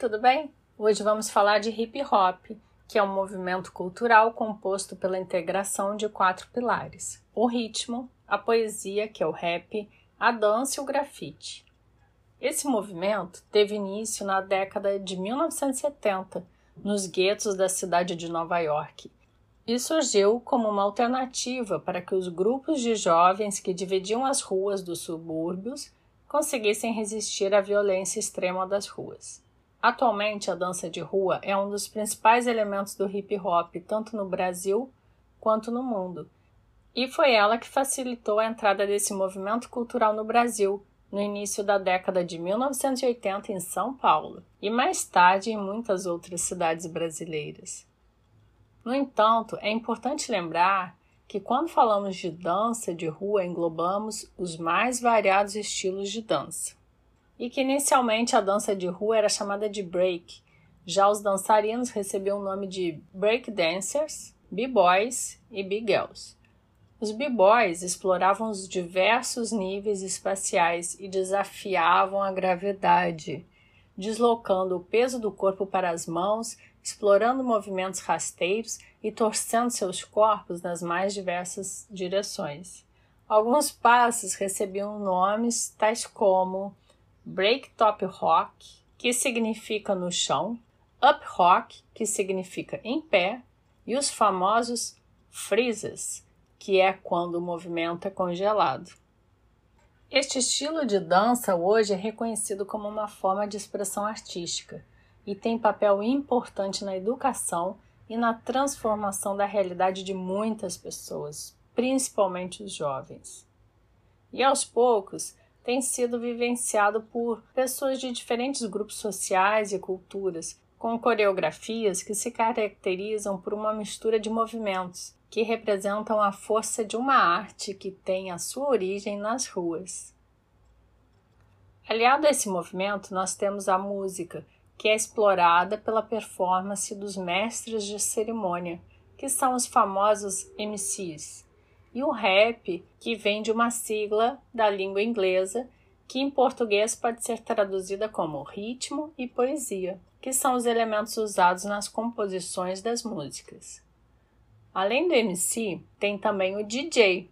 Tudo bem? Hoje vamos falar de hip hop, que é um movimento cultural composto pela integração de quatro pilares: o ritmo, a poesia, que é o rap, a dança e o grafite. Esse movimento teve início na década de 1970, nos guetos da cidade de Nova York, e surgiu como uma alternativa para que os grupos de jovens que dividiam as ruas dos subúrbios conseguissem resistir à violência extrema das ruas. Atualmente, a dança de rua é um dos principais elementos do hip hop, tanto no Brasil quanto no mundo. E foi ela que facilitou a entrada desse movimento cultural no Brasil, no início da década de 1980 em São Paulo e mais tarde em muitas outras cidades brasileiras. No entanto, é importante lembrar que quando falamos de dança de rua englobamos os mais variados estilos de dança. E que inicialmente a dança de rua era chamada de break, já os dançarinos recebiam o nome de break dancers, b-boys e b-girls. Os b-boys exploravam os diversos níveis espaciais e desafiavam a gravidade, deslocando o peso do corpo para as mãos explorando movimentos rasteiros e torcendo seus corpos nas mais diversas direções. Alguns passos recebiam nomes tais como break-top rock, que significa no chão, up rock, que significa em pé, e os famosos freezes, que é quando o movimento é congelado. Este estilo de dança hoje é reconhecido como uma forma de expressão artística e tem papel importante na educação e na transformação da realidade de muitas pessoas, principalmente os jovens. E aos poucos tem sido vivenciado por pessoas de diferentes grupos sociais e culturas, com coreografias que se caracterizam por uma mistura de movimentos que representam a força de uma arte que tem a sua origem nas ruas. Aliado a esse movimento, nós temos a música, que é explorada pela performance dos mestres de cerimônia, que são os famosos MCs, e o rap, que vem de uma sigla da língua inglesa, que em português pode ser traduzida como ritmo e poesia, que são os elementos usados nas composições das músicas. Além do MC, tem também o DJ,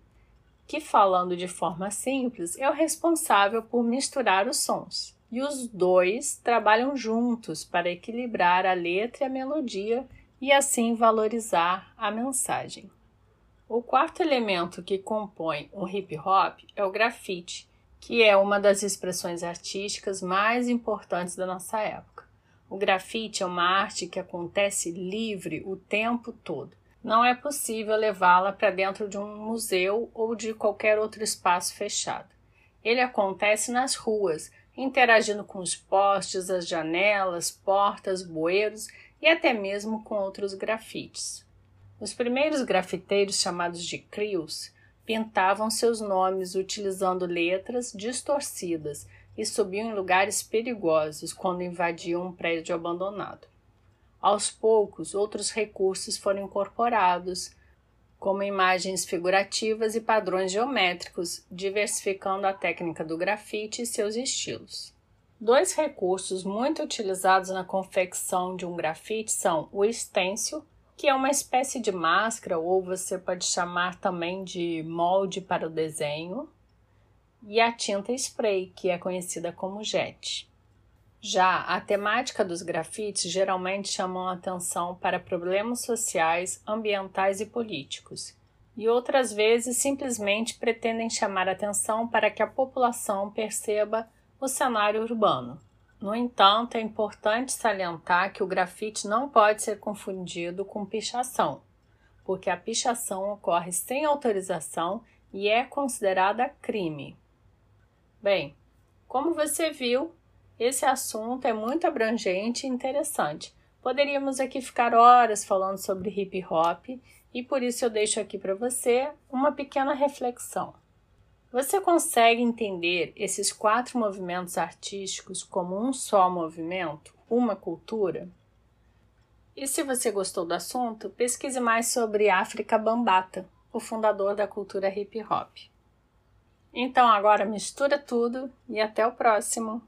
que, falando de forma simples, é o responsável por misturar os sons e os dois trabalham juntos para equilibrar a letra e a melodia e assim valorizar a mensagem. O quarto elemento que compõe o hip hop é o grafite, que é uma das expressões artísticas mais importantes da nossa época. O grafite é uma arte que acontece livre o tempo todo. Não é possível levá-la para dentro de um museu ou de qualquer outro espaço fechado. Ele acontece nas ruas, interagindo com os postes, as janelas, portas, bueiros e até mesmo com outros grafites. Os primeiros grafiteiros, chamados de crios, pintavam seus nomes utilizando letras distorcidas e subiam em lugares perigosos quando invadiam um prédio abandonado. Aos poucos, outros recursos foram incorporados, como imagens figurativas e padrões geométricos, diversificando a técnica do grafite e seus estilos. Dois recursos muito utilizados na confecção de um grafite são o stencil, que é uma espécie de máscara, ou você pode chamar também de molde para o desenho, e a tinta spray, que é conhecida como jet. Já a temática dos grafites geralmente chamam a atenção para problemas sociais, ambientais e políticos, e outras vezes simplesmente pretendem chamar atenção para que a população perceba o cenário urbano. No entanto, é importante salientar que o grafite não pode ser confundido com pichação, porque a pichação ocorre sem autorização e é considerada crime. Bem, como você viu, esse assunto é muito abrangente e interessante. Poderíamos aqui ficar horas falando sobre hip hop e por isso eu deixo aqui para você uma pequena reflexão. Você consegue entender esses quatro movimentos artísticos como um só movimento, uma cultura? E se você gostou do assunto, pesquise mais sobre África Bambata, o fundador da cultura hip hop. Então agora mistura tudo e até o próximo!